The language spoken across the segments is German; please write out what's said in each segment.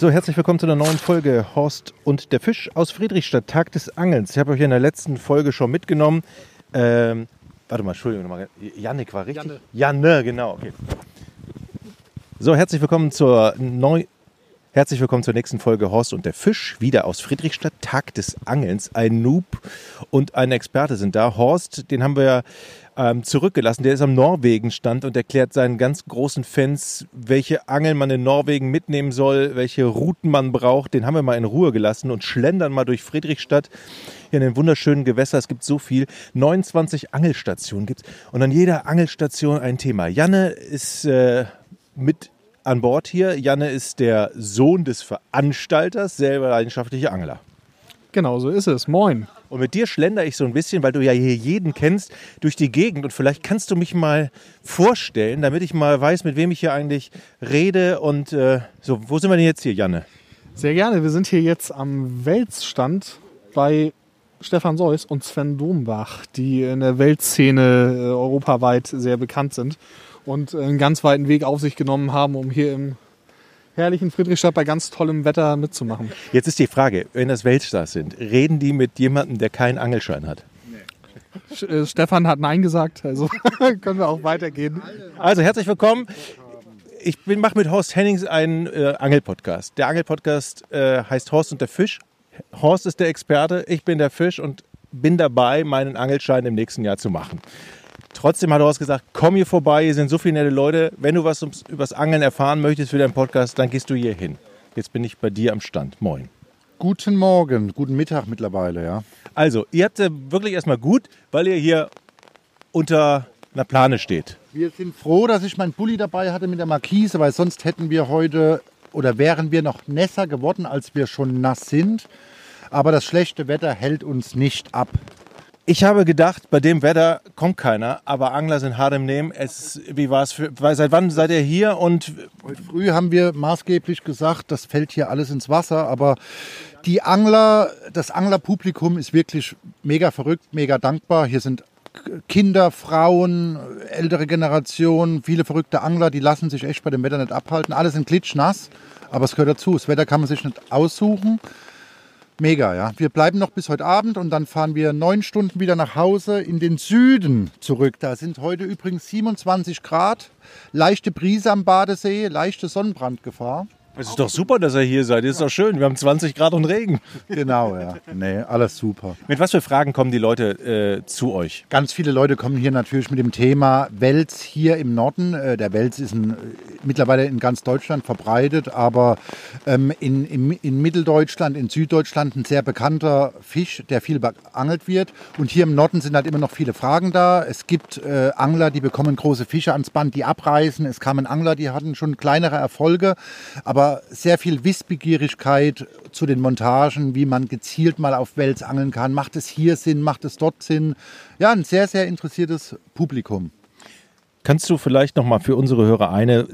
So, herzlich willkommen zu einer neuen Folge Horst und der Fisch aus Friedrichstadt, Tag des Angelns. Ich habe euch in der letzten Folge schon mitgenommen. Ähm, warte mal, Entschuldigung nochmal. Jannik war richtig? Janne. Janne, genau, okay. So, herzlich willkommen zur neu Herzlich willkommen zur nächsten Folge Horst und der Fisch, wieder aus Friedrichstadt, Tag des Angelns. Ein Noob und ein Experte sind da. Horst, den haben wir ähm, zurückgelassen. Der ist am Norwegen-Stand und erklärt seinen ganz großen Fans, welche Angeln man in Norwegen mitnehmen soll, welche Routen man braucht. Den haben wir mal in Ruhe gelassen und schlendern mal durch Friedrichstadt hier in den wunderschönen Gewässer. Es gibt so viel. 29 Angelstationen gibt es und an jeder Angelstation ein Thema. Janne ist äh, mit an Bord hier. Janne ist der Sohn des Veranstalters, selber leidenschaftlicher Angler. Genau, so ist es. Moin. Und mit dir schlender ich so ein bisschen, weil du ja hier jeden kennst, durch die Gegend. Und vielleicht kannst du mich mal vorstellen, damit ich mal weiß, mit wem ich hier eigentlich rede. Und äh, so, wo sind wir denn jetzt hier, Janne? Sehr gerne. Wir sind hier jetzt am Weltstand bei Stefan Seuss und Sven Dombach, die in der Weltszene äh, europaweit sehr bekannt sind und einen ganz weiten Weg auf sich genommen haben, um hier im herrlichen Friedrichstadt bei ganz tollem Wetter mitzumachen. Jetzt ist die Frage, wenn das Weltstars sind, reden die mit jemandem, der keinen Angelschein hat? Sch- äh, Stefan hat Nein gesagt, also können wir auch weitergehen. Also herzlich willkommen. Ich mache mit Horst Hennings einen äh, Angelpodcast. Der Angelpodcast äh, heißt Horst und der Fisch. Horst ist der Experte, ich bin der Fisch und bin dabei, meinen Angelschein im nächsten Jahr zu machen. Trotzdem hat Horst gesagt, komm hier vorbei, hier sind so viele nette Leute. Wenn du was ums, übers Angeln erfahren möchtest für deinen Podcast, dann gehst du hier hin. Jetzt bin ich bei dir am Stand. Moin. Guten Morgen, guten Mittag mittlerweile, ja. Also, ihr habt ja wirklich erstmal gut, weil ihr hier unter einer Plane steht. Wir sind froh, dass ich meinen Bulli dabei hatte mit der Markise, weil sonst hätten wir heute oder wären wir noch nässer geworden, als wir schon nass sind. Aber das schlechte Wetter hält uns nicht ab. Ich habe gedacht, bei dem Wetter kommt keiner, aber Angler sind hart im Nehmen. Es, wie war es seit wann seid ihr hier und Heute früh haben wir maßgeblich gesagt, das fällt hier alles ins Wasser, aber die Angler, das Anglerpublikum ist wirklich mega verrückt, mega dankbar. Hier sind Kinder, Frauen, ältere Generationen, viele verrückte Angler, die lassen sich echt bei dem Wetter nicht abhalten. Alle sind klitschnass, aber es gehört dazu. Das Wetter kann man sich nicht aussuchen. Mega, ja. Wir bleiben noch bis heute Abend und dann fahren wir neun Stunden wieder nach Hause in den Süden zurück. Da sind heute übrigens 27 Grad, leichte Brise am Badesee, leichte Sonnenbrandgefahr. Es ist doch super, dass ihr hier seid. ist doch schön. Wir haben 20 Grad und Regen. Genau, ja. Nee, alles super. Mit was für Fragen kommen die Leute äh, zu euch? Ganz viele Leute kommen hier natürlich mit dem Thema Wels hier im Norden. Äh, Der Wels ist ein, mittlerweile in ganz Deutschland verbreitet, aber ähm, in, in, in Mitteldeutschland, in Süddeutschland ein sehr bekannter Fisch, der viel beangelt wird. Und hier im Norden sind halt immer noch viele Fragen da. Es gibt äh, Angler, die bekommen große Fische ans Band, die abreißen. Es kamen Angler, die hatten schon kleinere Erfolge, aber sehr viel Wissbegierigkeit zu den Montagen, wie man gezielt mal auf Wels angeln kann. Macht es hier Sinn, macht es dort Sinn? Ja, ein sehr, sehr interessiertes Publikum. Kannst du vielleicht noch mal für unsere Hörer eine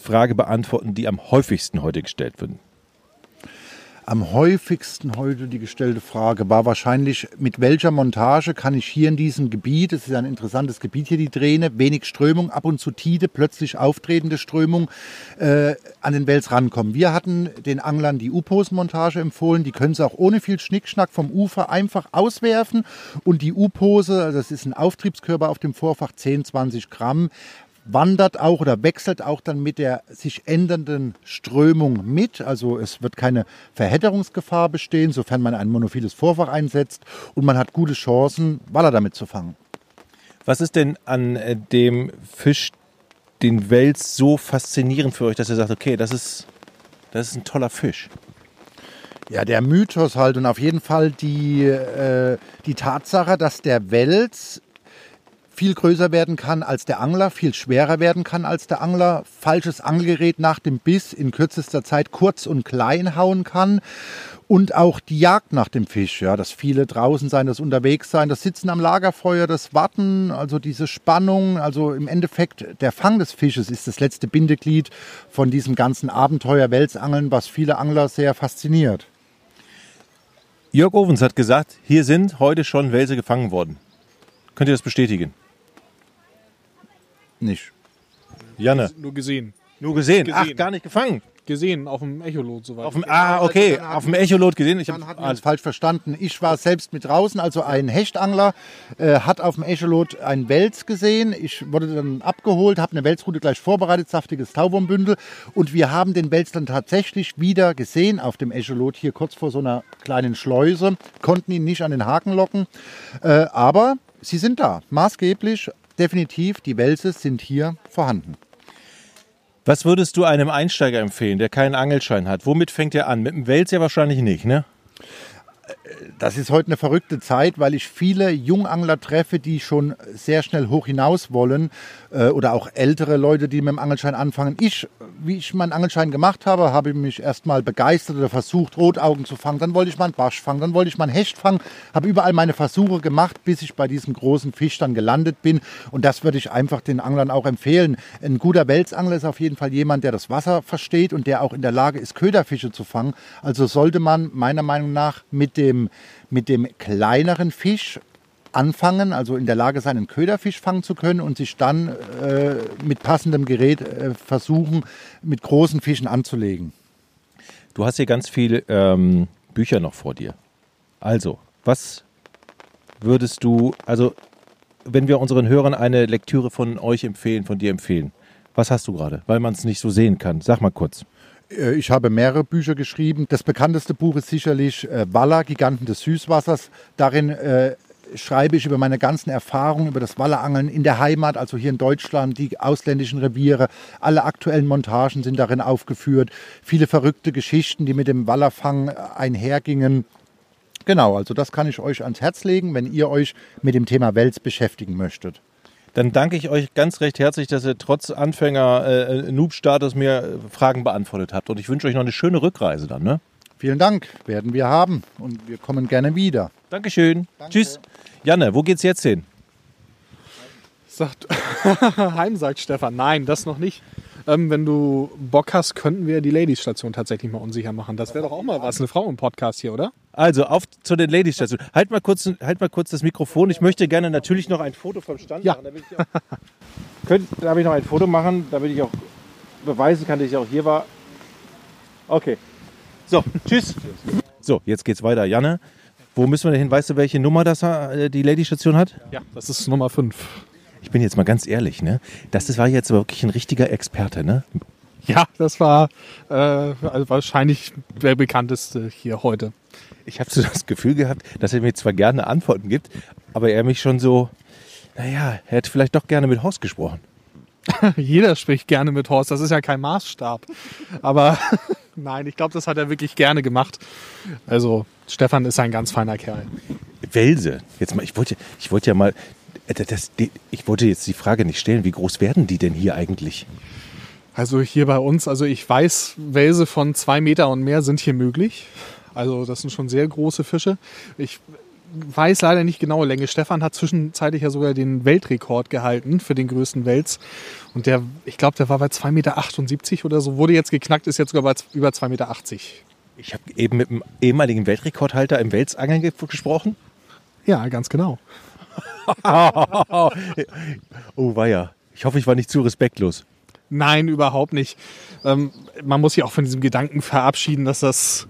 Frage beantworten, die am häufigsten heute gestellt wird? Am häufigsten heute die gestellte Frage war wahrscheinlich, mit welcher Montage kann ich hier in diesem Gebiet, es ist ein interessantes Gebiet hier, die Träne, wenig Strömung, ab und zu Tide, plötzlich auftretende Strömung, äh, an den Wels rankommen. Wir hatten den Anglern die U-Pose-Montage empfohlen, die können sie auch ohne viel Schnickschnack vom Ufer einfach auswerfen und die U-Pose, das ist ein Auftriebskörper auf dem Vorfach, 10, 20 Gramm, wandert auch oder wechselt auch dann mit der sich ändernden Strömung mit. Also es wird keine Verhätterungsgefahr bestehen, sofern man ein monophiles Vorfach einsetzt und man hat gute Chancen, Waller damit zu fangen. Was ist denn an äh, dem Fisch, den Wels, so faszinierend für euch, dass ihr sagt, okay, das ist, das ist ein toller Fisch? Ja, der Mythos halt und auf jeden Fall die, äh, die Tatsache, dass der Wels viel größer werden kann als der Angler, viel schwerer werden kann als der Angler, falsches Angelgerät nach dem Biss in kürzester Zeit kurz und klein hauen kann und auch die Jagd nach dem Fisch, ja, das viele draußen sein, das unterwegs sein, das Sitzen am Lagerfeuer, das Warten, also diese Spannung, also im Endeffekt der Fang des Fisches ist das letzte Bindeglied von diesem ganzen Abenteuer Welsangeln, was viele Angler sehr fasziniert. Jörg Ovens hat gesagt, hier sind heute schon Welse gefangen worden. Könnt ihr das bestätigen? Nicht. Janne, Nur gesehen. nur gesehen. Gesehen. Ach, gar nicht gefangen. gesehen auf dem Echolot soweit. Auf dem, ah, okay, auf dem Echolot gesehen. Ich Dann hab, hatten wir uns falsch verstanden. Ich war selbst mit draußen, also ein Hechtangler äh, hat auf dem Echolot einen Wels gesehen. Ich wurde dann abgeholt, habe eine Welsroute gleich vorbereitet, saftiges Tauwurmbündel. Und wir haben den Wels dann tatsächlich wieder gesehen auf dem Echolot, hier kurz vor so einer kleinen Schleuse. Konnten ihn nicht an den Haken locken. Äh, aber sie sind da, maßgeblich. Definitiv, die Welse sind hier vorhanden. Was würdest du einem Einsteiger empfehlen, der keinen Angelschein hat? Womit fängt er an? Mit dem Wels ja wahrscheinlich nicht, ne? Das ist heute eine verrückte Zeit, weil ich viele Jungangler treffe, die schon sehr schnell hoch hinaus wollen äh, oder auch ältere Leute, die mit dem Angelschein anfangen. Ich, wie ich meinen Angelschein gemacht habe, habe ich mich erstmal begeistert oder versucht, Rotaugen zu fangen. Dann wollte ich mal einen Barsch fangen, dann wollte ich mal einen Hecht fangen, habe überall meine Versuche gemacht, bis ich bei diesem großen Fisch dann gelandet bin. Und das würde ich einfach den Anglern auch empfehlen. Ein guter Welsangler ist auf jeden Fall jemand, der das Wasser versteht und der auch in der Lage ist, Köderfische zu fangen. Also sollte man meiner Meinung nach mit dem, mit dem kleineren Fisch anfangen, also in der Lage sein, einen Köderfisch fangen zu können und sich dann äh, mit passendem Gerät äh, versuchen, mit großen Fischen anzulegen. Du hast hier ganz viele ähm, Bücher noch vor dir. Also, was würdest du, also wenn wir unseren Hörern eine Lektüre von euch empfehlen, von dir empfehlen, was hast du gerade? Weil man es nicht so sehen kann. Sag mal kurz. Äh, Ich habe mehrere Bücher geschrieben. Das bekannteste Buch ist sicherlich äh, Walla, Giganten des Süßwassers. Darin äh, schreibe ich über meine ganzen Erfahrungen über das Wallerangeln in der Heimat, also hier in Deutschland, die ausländischen Reviere. Alle aktuellen Montagen sind darin aufgeführt. Viele verrückte Geschichten, die mit dem Wallerfang einhergingen. Genau, also das kann ich euch ans Herz legen, wenn ihr euch mit dem Thema Wels beschäftigen möchtet. Dann danke ich euch ganz recht herzlich, dass ihr trotz Anfänger-Noob-Status mir äh, Fragen beantwortet habt. Und ich wünsche euch noch eine schöne Rückreise dann. Ne? Vielen Dank, werden wir haben und wir kommen gerne wieder. Dankeschön. Tschüss. Janne, wo geht's jetzt hin? Sagt, Heim, sagt Stefan. Nein, das noch nicht. Ähm, wenn du Bock hast, könnten wir die Ladies-Station tatsächlich mal unsicher machen. Das wäre doch auch mal was, eine Frau im Podcast hier, oder? Also auf zu den Ladies-Stationen. Halt mal kurz, halt mal kurz das Mikrofon. Ich möchte gerne natürlich noch ein Foto vom Stand Ja. machen. Damit ich auch, könnt, darf ich noch ein Foto machen, damit ich auch beweisen kann, dass ich auch hier war. Okay. So, tschüss. So, jetzt geht's weiter. Janne, wo müssen wir denn hin? Weißt du, welche Nummer das äh, die Lady-Station hat? Ja, das ist Nummer 5. Ich bin jetzt mal ganz ehrlich, ne? Das ist- war jetzt wirklich ein richtiger Experte, ne? Ja, das war äh, also wahrscheinlich der bekannteste hier heute. Ich habe so das Gefühl gehabt, dass er mir zwar gerne Antworten gibt, aber er mich schon so, naja, er hätte vielleicht doch gerne mit Horst gesprochen. Jeder spricht gerne mit Horst, das ist ja kein Maßstab. Aber nein, ich glaube, das hat er wirklich gerne gemacht. Also, Stefan ist ein ganz feiner Kerl. Welse. Jetzt mal, ich wollte, ich wollte ja mal, äh, das, ich wollte jetzt die Frage nicht stellen, wie groß werden die denn hier eigentlich? Also hier bei uns, also ich weiß, Welse von zwei Meter und mehr sind hier möglich. Also das sind schon sehr große Fische. Ich weiß leider nicht genaue Länge. Stefan hat zwischenzeitlich ja sogar den Weltrekord gehalten für den größten Wels. Und der, ich glaube, der war bei 2,78 Meter oder so. Wurde jetzt geknackt, ist jetzt sogar bei über 2,80 Meter. Ich habe eben mit dem ehemaligen Weltrekordhalter im Welsangeln ge gesprochen. Ja, ganz genau. Oh, war ja. Ich hoffe, ich war nicht zu respektlos. Nein, überhaupt nicht. Ähm, man muss sich auch von diesem Gedanken verabschieden, dass das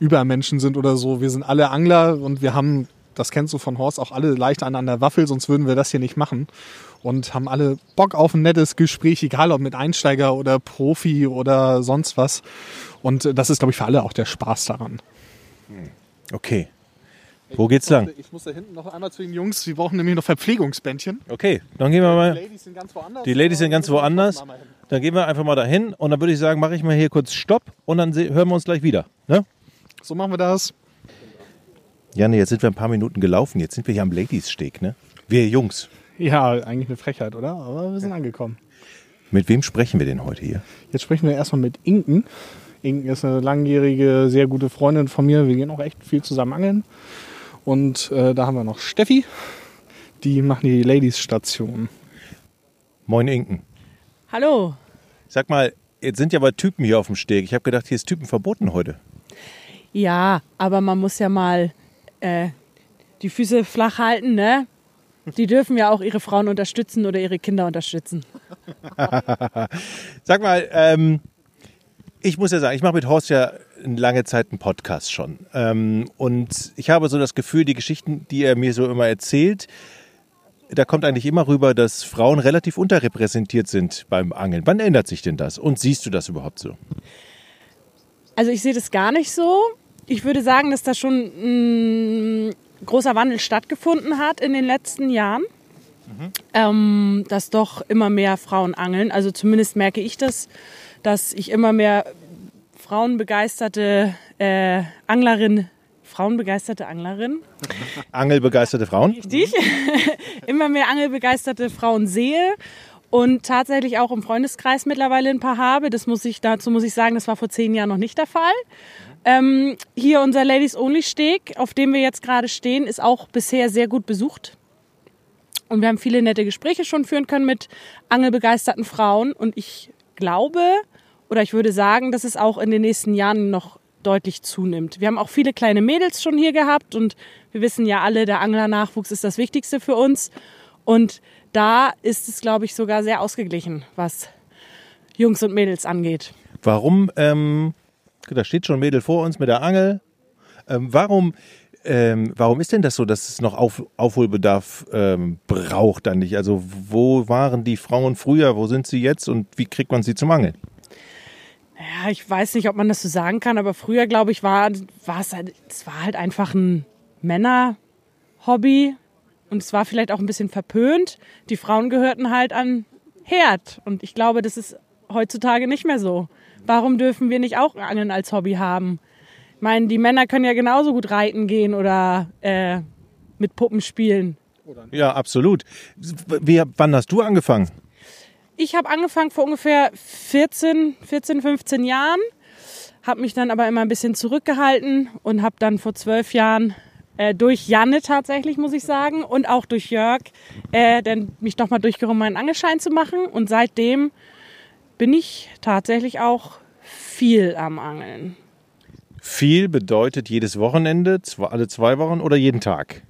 Übermenschen sind oder so. Wir sind alle Angler und wir haben, das kennst du von Horst, auch alle leicht an der Waffel, sonst würden wir das hier nicht machen. Und haben alle Bock auf ein nettes Gespräch, egal ob mit Einsteiger oder Profi oder sonst was. Und äh, das ist, glaube ich, für alle auch der Spaß daran. Okay. Wo geht's lang? Ich muss da hinten noch einmal zu den Jungs, die brauchen nämlich noch Verpflegungsbändchen. Okay, dann gehen wir mal. Ladies sind ganz woanders. Die Ladies sind ganz woanders. Dann gehen wir einfach mal dahin und dann würde ich sagen, mache ich mal hier kurz Stopp und dann hören wir uns gleich wieder. Ne? So machen wir das. Janne, jetzt sind wir ein paar Minuten gelaufen. Jetzt sind wir hier am Ladies-Steg, ne? Wir Jungs. Ja, eigentlich eine Frechheit, oder? Aber wir sind angekommen. Mit wem sprechen wir denn heute hier? Jetzt sprechen wir erstmal mit Inken. Inken ist eine langjährige, sehr gute Freundin von mir. Wir gehen auch echt viel zusammen angeln. Und äh, da haben wir noch Steffi. Die machen die Ladies-Station. Moin Inken. Hallo. Sag mal, jetzt sind ja aber Typen hier auf dem Steg. Ich habe gedacht, hier ist Typen verboten heute. Ja, aber man muss ja mal äh, die Füße flach halten, ne? Die dürfen ja auch ihre Frauen unterstützen oder ihre Kinder unterstützen. Sag mal, ähm, Ich muss ja sagen, ich mache mit Horst ja eine lange Zeit einen Podcast schon. Ähm, und ich habe so das Gefühl, die Geschichten, die er mir so immer erzählt, da kommt eigentlich immer rüber, dass Frauen relativ unterrepräsentiert sind beim Angeln. Wann ändert sich denn das? Und siehst du das überhaupt so? Also ich sehe das gar nicht so. Ich würde sagen, dass da schon ein großer Wandel stattgefunden hat in den letzten Jahren. Ähm, dass doch immer mehr Frauen angeln. Also zumindest merke ich das, dass ich immer mehr frauenbegeisterte äh, Anglerin, frauenbegeisterte Anglerin, Angelbegeisterte Frauen? richtig, immer mehr angelbegeisterte Frauen sehe und tatsächlich auch im Freundeskreis mittlerweile ein paar habe. Das muss ich, dazu muss ich sagen, das war vor zehn Jahren noch nicht der Fall. Ähm, hier unser Ladies Only Steg, auf dem wir jetzt gerade stehen, ist auch bisher sehr gut besucht. Und wir haben viele nette Gespräche schon führen können mit angelbegeisterten Frauen. Und ich glaube oder ich würde sagen, dass es auch in den nächsten Jahren noch deutlich zunimmt. Wir haben auch viele kleine Mädels schon hier gehabt und wir wissen ja alle, der Anglernachwuchs ist das Wichtigste für uns. Und da ist es, glaube ich, sogar sehr ausgeglichen, was Jungs und Mädels angeht. Warum, ähm, da steht schon ein Mädel vor uns mit der Angel. Ähm, warum, ähm, warum ist denn das so, dass es noch Auf, Aufholbedarf ähm, braucht dann nicht? Also wo waren die Frauen früher, wo sind sie jetzt und wie kriegt man sie zum Angeln? Ja, ich weiß nicht, ob man das so sagen kann, aber früher, glaube ich, war, war es halt, es war halt einfach ein Männerhobby und es war vielleicht auch ein bisschen verpönt. Die Frauen gehörten halt an Herd und ich glaube, das ist heutzutage nicht mehr so. Warum dürfen wir nicht auch Angeln als Hobby haben? Ich meine, die Männer können ja genauso gut reiten gehen oder äh, mit Puppen spielen. Ja, absolut. Wie, wann hast du angefangen? Ich habe angefangen vor ungefähr 14, 14, 15 Jahren, habe mich dann aber immer ein bisschen zurückgehalten und habe dann vor zwölf Jahren äh, durch Janne tatsächlich, muss ich sagen, und auch durch Jörg, äh, dann mich doch mal durchgerungen, meinen Angelschein zu machen. Und seitdem bin ich tatsächlich auch viel am Angeln. Viel bedeutet jedes Wochenende, alle zwei Wochen oder jeden Tag?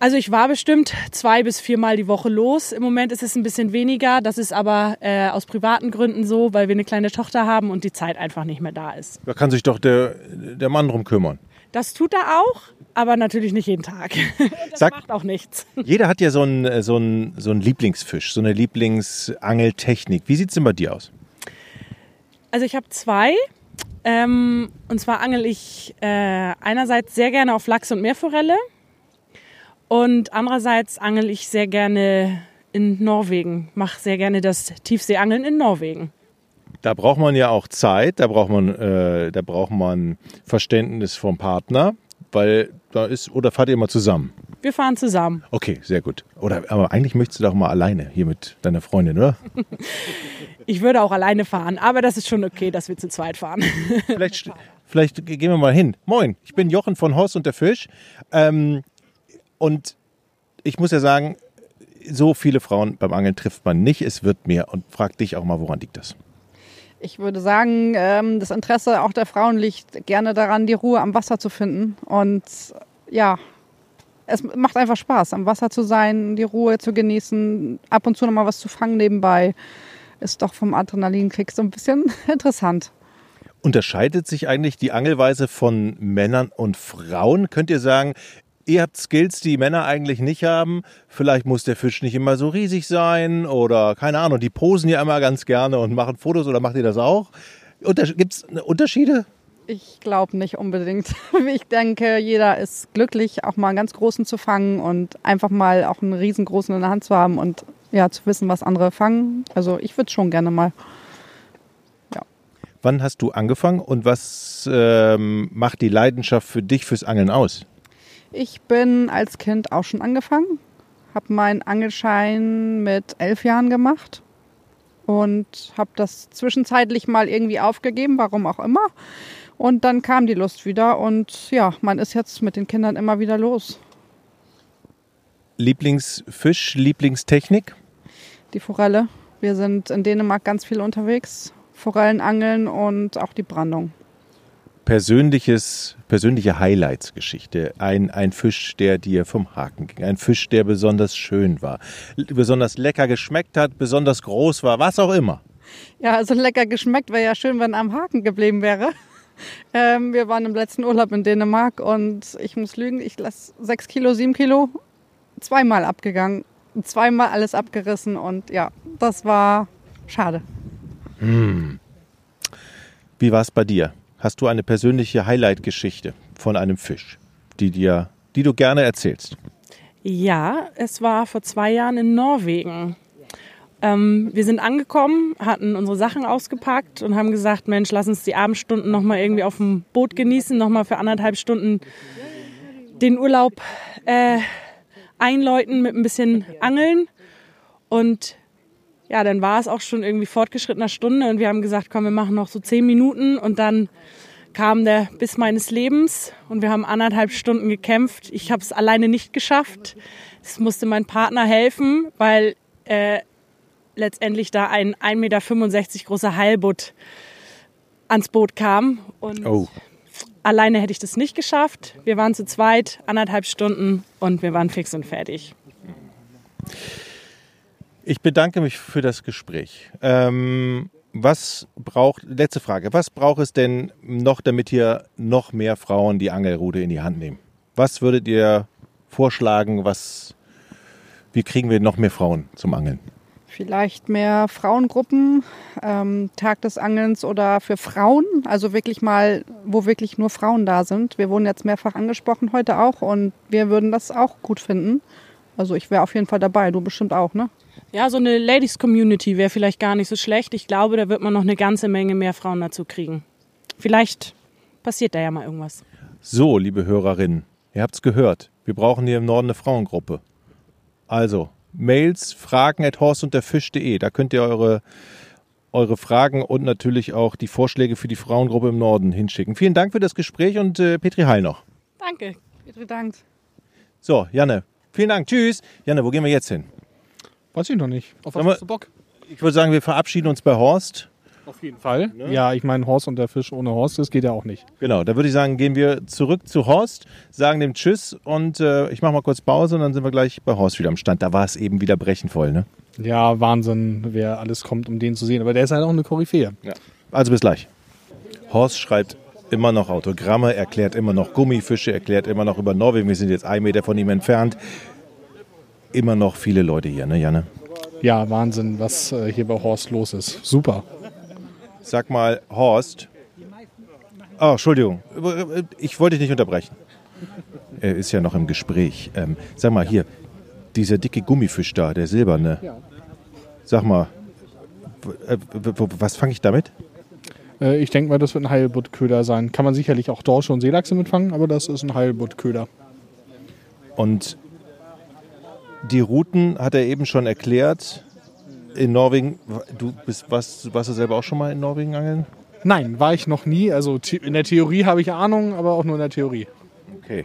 Also ich war bestimmt zwei bis viermal die Woche los. Im Moment ist es ein bisschen weniger. Das ist aber äh, aus privaten Gründen so, weil wir eine kleine Tochter haben und die Zeit einfach nicht mehr da ist. Da kann sich doch der, der Mann drum kümmern. Das tut er auch, aber natürlich nicht jeden Tag. Das Sag- macht auch nichts. Jeder hat ja so einen, äh, so einen, so einen Lieblingsfisch, so eine Lieblingsangeltechnik. Wie sieht es denn bei dir aus? Also ich habe zwei. Ähm, und zwar angel ich äh, einerseits sehr gerne auf Lachs und Meerforelle und andererseits angel ich sehr gerne in Norwegen. Mache sehr gerne das Tiefseeangeln in Norwegen. Da braucht man ja auch Zeit, da braucht man, äh, da braucht man Verständnis vom Partner, weil da ist, oder fahrt ihr mal zusammen? Wir fahren zusammen. Okay, sehr gut. Oder, aber eigentlich möchtest du doch mal alleine hier mit deiner Freundin, oder? Ich würde auch alleine fahren, aber das ist schon okay, dass wir zu zweit fahren. Vielleicht, vielleicht gehen wir mal hin. Moin, ich bin Jochen von Horst und der Fisch. Ähm, und ich muss ja sagen, so viele Frauen beim Angeln trifft man nicht. Es wird mehr. Und frag dich auch mal, woran liegt das? Ich würde sagen, ähm, das Interesse auch der Frauen liegt gerne daran, die Ruhe am Wasser zu finden. Und ja, es macht einfach Spaß, am Wasser zu sein, die Ruhe zu genießen, ab und zu noch mal was zu fangen nebenbei. Ist doch vom Adrenalinkick so ein bisschen interessant. Unterscheidet sich eigentlich die Angelweise von Männern und Frauen? Könnt ihr sagen, ihr habt Skills, die Männer eigentlich nicht haben? Vielleicht muss der Fisch nicht immer so riesig sein oder keine Ahnung, die posen ja immer ganz gerne und machen Fotos oder macht ihr das auch? Gibt es Unterschiede? Ich glaube nicht unbedingt. Ich denke, jeder ist glücklich, auch mal einen ganz großen zu fangen und einfach mal auch einen riesengroßen in der Hand zu haben und ja, zu wissen, was andere fangen. Also ich würde schon gerne mal. Wann hast du angefangen und was ähm, macht die Leidenschaft für dich fürs Angeln aus? Ich bin als Kind auch schon angefangen, habe meinen Angelschein mit elf Jahren gemacht und habe das zwischenzeitlich mal irgendwie aufgegeben, warum auch immer. Und dann kam die Lust wieder und ja, man ist jetzt mit den Kindern immer wieder los. Lieblingsfisch, Lieblingstechnik? Die Forelle. Wir sind in Dänemark ganz viel unterwegs. Forellenangeln und auch die Brandung. Persönliches, persönliche Highlights-Geschichte. Ein, ein Fisch, der dir vom Haken ging. Ein Fisch, der besonders schön war. Besonders lecker geschmeckt hat, besonders groß war, was auch immer. Ja, also lecker geschmeckt. Wäre ja schön, wenn am Haken geblieben wäre. Ähm, wir waren im letzten Urlaub in Dänemark und ich muss lügen, ich lasse sechs Kilo, sieben Kilo zweimal abgegangen. Zweimal alles abgerissen und ja, das war schade. Wie war es bei dir? Hast du eine persönliche Highlight-Geschichte von einem Fisch, die, dir, die du gerne erzählst? Ja, es war vor zwei Jahren in Norwegen. Ähm, wir sind angekommen, hatten unsere Sachen ausgepackt und haben gesagt, Mensch, lass uns die Abendstunden noch mal irgendwie auf dem Boot genießen, noch mal für anderthalb Stunden den Urlaub äh, einläuten mit ein bisschen Angeln. Und ja, dann war es auch schon irgendwie fortgeschrittener Stunde und wir haben gesagt, komm, wir machen noch so zehn Minuten und dann kam der Biss meines Lebens und wir haben anderthalb Stunden gekämpft. Ich habe es alleine nicht geschafft. Es musste mein Partner helfen, weil äh, letztendlich da ein 1,65 Meter großer Heilbutt ans Boot kam. Und Oh. alleine hätte ich das nicht geschafft. Wir waren zu zweit, anderthalb Stunden und wir waren fix und fertig. Ich bedanke mich für das Gespräch. Ähm, was braucht, letzte Frage, was braucht es denn noch, damit hier noch mehr Frauen die Angelrute in die Hand nehmen? Was würdet ihr vorschlagen, was, wie kriegen wir noch mehr Frauen zum Angeln? Vielleicht mehr Frauengruppen, ähm, Tag des Angelns oder für Frauen, also wirklich mal, wo wirklich nur Frauen da sind. Wir wurden jetzt mehrfach angesprochen heute auch und wir würden das auch gut finden. Also ich wäre auf jeden Fall dabei, du bestimmt auch, ne? Ja, so eine Ladies-Community wäre vielleicht gar nicht so schlecht. Ich glaube, da wird man noch eine ganze Menge mehr Frauen dazu kriegen. Vielleicht passiert da ja mal irgendwas. So, liebe Hörerinnen, ihr habt's gehört. Wir brauchen hier im Norden eine Frauengruppe. Also, Mails, Fragen at horstundderfisch.de. Da könnt ihr eure, eure Fragen und natürlich auch die Vorschläge für die Frauengruppe im Norden hinschicken. Vielen Dank für das Gespräch und äh, Petri Heil noch. Danke. Bitte Dank. So, Janne, vielen Dank. Tschüss. Janne, wo gehen wir jetzt hin? Weiß ich noch nicht. Auf was Sag mal- hast du Bock? Ich würde sagen, wir verabschieden uns bei Horst. Auf jeden Fall. Ja, ich meine, Horst und der Fisch ohne Horst, das geht ja auch nicht. Genau, da würde ich sagen, gehen wir zurück zu Horst, sagen dem Tschüss und äh, ich mache mal kurz Pause und dann sind wir gleich bei Horst wieder am Stand. Da war es eben wieder brechenvoll, ne? Ja, Wahnsinn, wer alles kommt, um den zu sehen. Aber der ist halt auch eine Koryphäe. Also bis gleich. Horst schreibt immer noch Autogramme, erklärt immer noch Gummifische, erklärt immer noch über Norwegen. Wir sind jetzt ein Meter von ihm entfernt. Immer noch viele Leute hier, ne, Janne? Ja, Wahnsinn, was äh, hier bei Horst los ist. Super. Sag mal, Horst. Oh, Entschuldigung. Ich wollte dich nicht unterbrechen. Er ist ja noch im Gespräch. Ähm, sag mal, hier, dieser dicke Gummifisch da, der silberne. Sag mal, was fange ich damit? Äh, ich denke mal, das wird ein Heilbuttköder sein. Kann man sicherlich auch Dorsche und Seelachse mitfangen, aber das ist ein Heilbuttköder. Und die Routen hat er eben schon erklärt. In Norwegen, du bist, warst, warst du selber auch schon mal in Norwegen angeln? Nein, war ich noch nie. Also in der Theorie habe ich Ahnung, aber auch nur in der Theorie. Okay.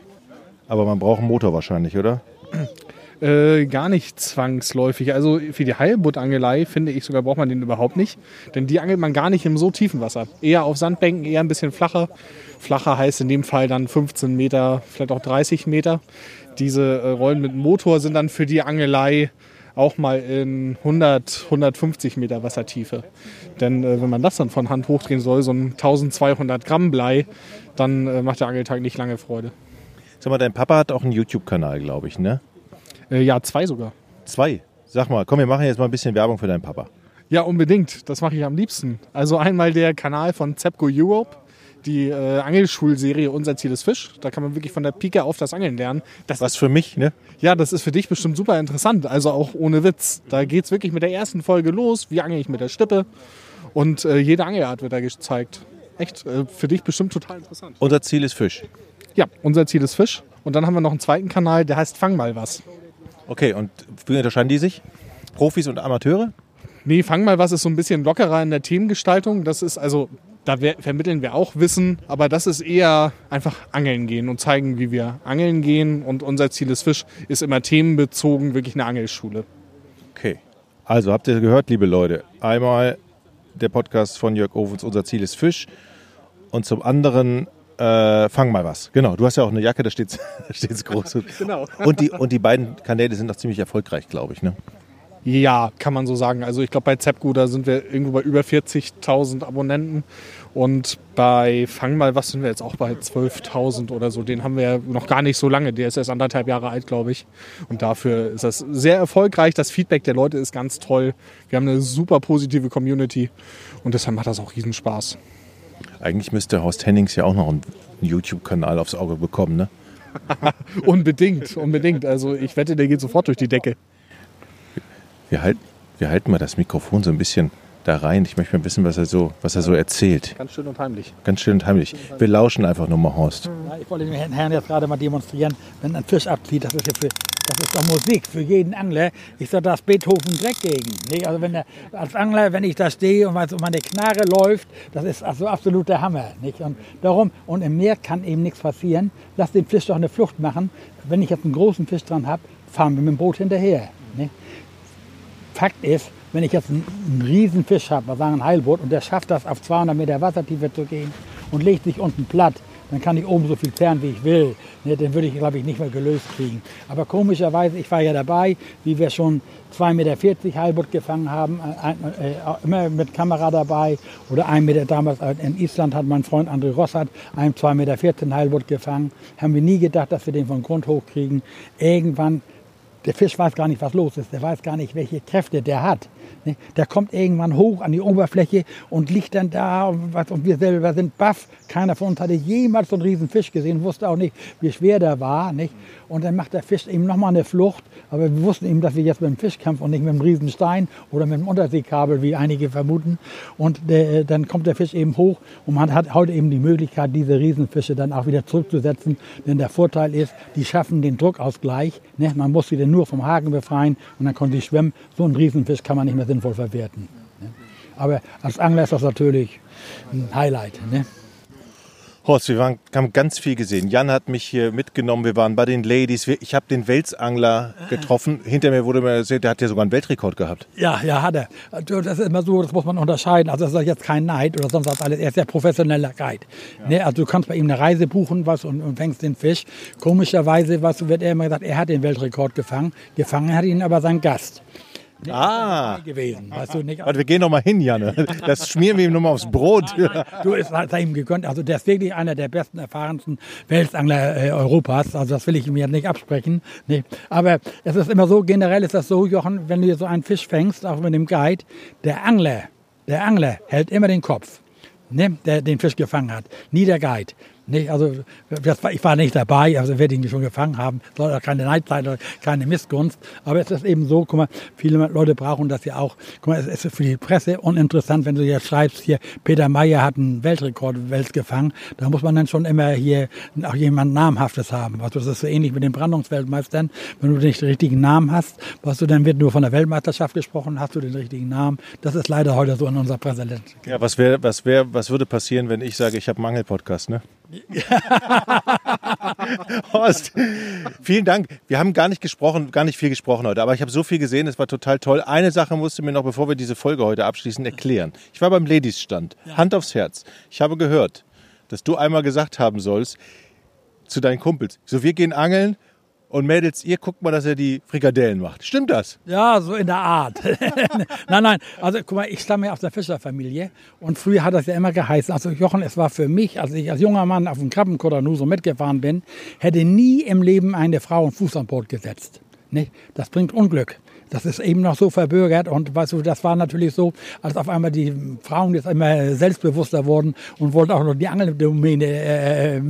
Aber man braucht einen Motor wahrscheinlich, oder? Äh, gar nicht zwangsläufig. Also für die Heilbuttangelei finde ich sogar braucht man den überhaupt nicht. Denn die angelt man gar nicht im so tiefen Wasser. Eher auf Sandbänken, eher ein bisschen flacher. Flacher heißt in dem Fall dann 15 Meter, vielleicht auch 30 Meter. Diese äh, Rollen mit Motor sind dann für die Angelei auch mal in 100, 150 Meter Wassertiefe. Denn äh, wenn man das dann von Hand hochdrehen soll, so ein 1200 Gramm Blei, dann äh, macht der Angeltag nicht lange Freude. Sag mal, dein Papa hat auch einen YouTube-Kanal, glaube ich, ne? Äh, ja, zwei sogar. Zwei. Sag mal, komm, wir machen jetzt mal ein bisschen Werbung für deinen Papa. Ja, unbedingt. Das mache ich am liebsten. Also einmal der Kanal von Zepco Europe, die äh, Angelschulserie Unser Ziel ist Fisch. Da kann man wirklich von der Pike auf das Angeln lernen. Das Was für mich, ne? ja, das ist für dich bestimmt super interessant. Also auch ohne Witz. Da geht's wirklich mit der ersten Folge los. Wie angel ich mit der Stippe? Und äh, jede Angelart wird da gezeigt. Echt, äh, für dich bestimmt total interessant. Unser Ziel ist Fisch. Ja, unser Ziel ist Fisch. Und dann haben wir noch einen zweiten Kanal, der heißt Fang mal was. Okay, und wie unterscheiden die sich? Profis und Amateure? Nee, fang mal was ist so ein bisschen lockerer in der Themengestaltung. Das ist also, da wer- vermitteln wir auch Wissen, aber das ist eher einfach angeln gehen und zeigen, wie wir angeln gehen. Und unser Ziel ist Fisch, ist immer themenbezogen, wirklich eine Angelschule. Okay. Also habt ihr gehört, liebe Leute, einmal der Podcast von Jörg Ovens, unser Ziel ist Fisch. Und zum anderen, äh, fang mal was. Genau, du hast ja auch eine Jacke, da steht es groß. Genau. Und die, und die beiden Kanäle sind auch ziemlich erfolgreich, glaube ich. Ne? Ja, kann man so sagen. Also ich glaube, bei Zepgu, da sind wir irgendwo bei über 40.000 Abonnenten. Und bei Fang mal, was sind wir jetzt auch bei 12.000 oder so. Den haben wir ja noch gar nicht so lange. Der ist erst anderthalb Jahre alt, glaube ich. Und dafür ist das sehr erfolgreich. Das Feedback der Leute ist ganz toll. Wir haben eine super positive Community. Und deshalb macht das auch riesen Spaß. Eigentlich müsste Horst Hennings ja auch noch einen YouTube-Kanal aufs Auge bekommen, ne? unbedingt, unbedingt. Also ich wette, der geht sofort durch die Decke. Wir, halt, wir halten mal das Mikrofon so ein bisschen da rein. Ich möchte mal wissen, was er so, was er so erzählt. Ganz schön und heimlich. Ganz schön und heimlich. Wir lauschen einfach nur mal, Horst. Ja, ich wollte den Herrn jetzt gerade mal demonstrieren, wenn ein Fisch abzieht, das ist ja für, das ist doch Musik für jeden Angler. Ich sage, das Beethoven Dreck gegen. Nicht? Also wenn der, als Angler, wenn ich da stehe und meine Knarre läuft, das ist also absolut der Hammer. Nicht? Und darum, und im Meer kann eben nichts passieren. Lass den Fisch doch eine Flucht machen. Wenn ich jetzt einen großen Fisch dran habe, fahren wir mit dem Boot hinterher. Nicht? Fakt ist, wenn ich jetzt einen, einen riesen Fisch habe, wir sagen ein Heilboot, und der schafft das auf 200 Meter Wassertiefe zu gehen und legt sich unten platt, dann kann ich oben so viel zerren, wie ich will. Ne, den würde ich, glaube ich, nicht mehr gelöst kriegen. Aber komischerweise, ich war ja dabei, wie wir schon 2,40 Meter Heilbutt gefangen haben, äh, äh, immer mit Kamera dabei. Oder ein Meter damals äh, in Island hat mein Freund André Rossart einen 2,14 Meter Heilbutt gefangen. Haben wir nie gedacht, dass wir den von Grund hoch kriegen. Irgendwann der Fisch weiß gar nicht, was los ist. Der weiß gar nicht, welche Kräfte der hat. Ne? Der kommt irgendwann hoch an die Oberfläche und liegt dann da und, wir selber sind baff. Keiner von uns hatte jemals so einen riesen Fisch gesehen, wusste auch nicht, wie schwer der war. Nicht? Und dann macht der Fisch eben nochmal eine Flucht. Aber wir wussten eben, dass wir jetzt mit dem Fisch kämpfen und nicht mit einem riesen Stein oder mit dem Unterseekabel, wie einige vermuten. Und der, dann kommt der Fisch eben hoch und man hat heute eben die Möglichkeit, diese Riesenfische dann auch wieder zurückzusetzen. Denn der Vorteil ist, die schaffen den Druckausgleich. Ne? Man muss sie dann nur vom Haken befreien und dann können sie schwimmen. So einen Riesenfisch kann man nicht mehr sinnvoll verwerten. Ne? Aber als Angler ist das natürlich ein Highlight. Ne? Horst, wir waren, haben ganz viel gesehen. Jan hat mich hier mitgenommen. Wir waren bei den Ladies. Ich habe den Welsangler getroffen. Hinter mir wurde mir erzählt, der hat ja sogar einen Weltrekord gehabt. Ja, ja, hat er. Das ist immer so, das muss man unterscheiden. Also das ist jetzt kein Neid oder sonst was alles. Er ist sehr professioneller Guide. Ja. Ne? Also du kannst bei ihm eine Reise buchen was und, und fängst den Fisch. Komischerweise was, wird er immer gesagt, er hat den Weltrekord gefangen. Gefangen hat ihn aber sein Gast. Nee, ah. gewesen. Weißt du, nicht? Warte, wir gehen noch mal hin, Janne. Das schmieren wir ihm nur mal aufs Brot. Nein, nein, du, es hat ihm gegönnt. Also der ist wirklich einer der besten, erfahrensten Welsangler äh, Europas. Also das will ich ihm jetzt nicht absprechen. Nee. Aber es ist immer so, generell ist das so, Jochen, wenn du so einen Fisch fängst, auch mit dem Guide, der Angler, der Angler hält immer den Kopf, ne, der den Fisch gefangen hat. Nie der Guide. Nicht, also war, ich war nicht dabei, also werde ich ihn schon gefangen haben. Soll auch keine Neid sein oder keine Missgunst. Aber es ist eben so, guck mal, viele Leute brauchen das ja auch. Guck mal, es ist für die Presse uninteressant, wenn du jetzt schreibst, hier, Peter Meyer hat einen Weltrekord Welt gefangen. Da muss man dann schon immer hier auch jemand Namhaftes haben. Also das ist so ähnlich mit den Brandungsweltmeistern. Wenn du nicht den richtigen Namen hast, was du dann wird nur von der Weltmeisterschaft gesprochen, hast du den richtigen Namen. Das ist leider heute so in unserer Präsident. Ja, was wäre, was wäre, was würde passieren, wenn ich sage, ich habe einen Angelpodcast, ne? Horst, vielen Dank. Wir haben gar nicht gesprochen, gar nicht viel gesprochen heute, aber ich habe so viel gesehen, es war total toll. Eine Sache musst du mir noch, bevor wir diese Folge heute abschließen, erklären. Ich war beim Ladies-Stand, Hand aufs Herz. Ich habe gehört, dass du einmal gesagt haben sollst zu deinen Kumpels, so wir gehen angeln und Mädels, ihr guckt mal, dass er die Frikadellen macht. Stimmt das? Ja, so in der Art. nein, nein. Also guck mal, ich stamme ja aus der Fischerfamilie und früher hat das ja immer geheißen. Also Jochen, es war für mich, als ich als junger Mann auf dem Krabbenkutter nur so mitgefahren bin, hätte nie im Leben eine Frau einen Fuß an Bord gesetzt. Nicht? Das bringt Unglück. Das ist eben noch so verbürgert und weißt du, das war natürlich so, als auf einmal die Frauen jetzt immer selbstbewusster wurden und wollten auch noch die Angeldomäne äh, äh,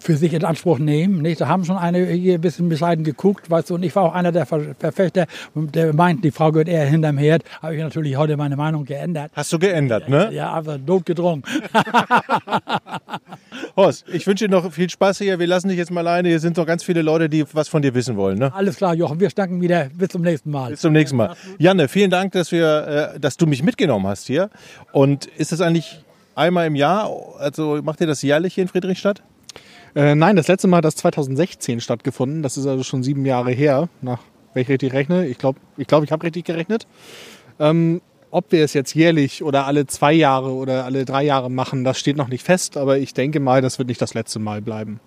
für sich in Anspruch nehmen. Nicht? Da haben schon eine hier ein bisschen bescheiden geguckt, weißt du, und ich war auch einer der Verfechter, der meint, die Frau gehört eher hinterm Herd. Habe ich natürlich heute meine Meinung geändert. Hast du geändert, ne? Ja, aber notgedrungen. Horst, ich wünsche dir noch viel Spaß hier. Wir lassen dich jetzt mal alleine. Hier sind noch ganz viele Leute, die was von dir wissen wollen. Ne? Alles klar, Jochen. Wir stanken wieder. Bis zum nächsten Mal. Bis zum nächsten Mal. Janne, vielen Dank, dass, wir, äh, dass du mich mitgenommen hast hier. Und ist das eigentlich einmal im Jahr? Also macht ihr das jährlich hier in Friedrichstadt? Äh, nein, das letzte Mal hat das 2016 stattgefunden. Das ist also schon sieben Jahre her, nach wenn ich richtig rechne. Ich glaube, ich, glaub, ich habe richtig gerechnet. Ähm, ob wir es jetzt jährlich oder alle zwei Jahre oder alle drei Jahre machen, das steht noch nicht fest, aber ich denke mal, das wird nicht das letzte Mal bleiben.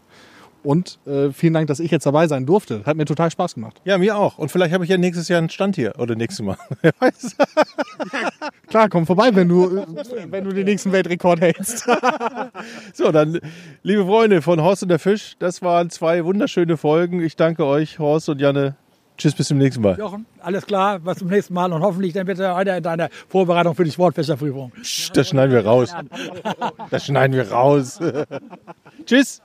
Und äh, vielen Dank, dass ich jetzt dabei sein durfte. Hat mir total Spaß gemacht. Ja, mir auch. Und vielleicht habe ich ja nächstes Jahr einen Stand hier. Oder nächstes Mal. Wer weiß. Klar, komm vorbei, wenn du, äh, wenn du den nächsten Weltrekord hältst. So, dann, liebe Freunde von Horst und der Fisch, das waren zwei wunderschöne Folgen. Ich danke euch, Horst und Janne. Tschüss, bis zum nächsten Mal. Jochen, alles klar, bis zum nächsten Mal und hoffentlich dann bitte weiter in deiner Vorbereitung für die Sportfächerprüfung. Das schneiden wir raus. Das schneiden wir raus. Tschüss.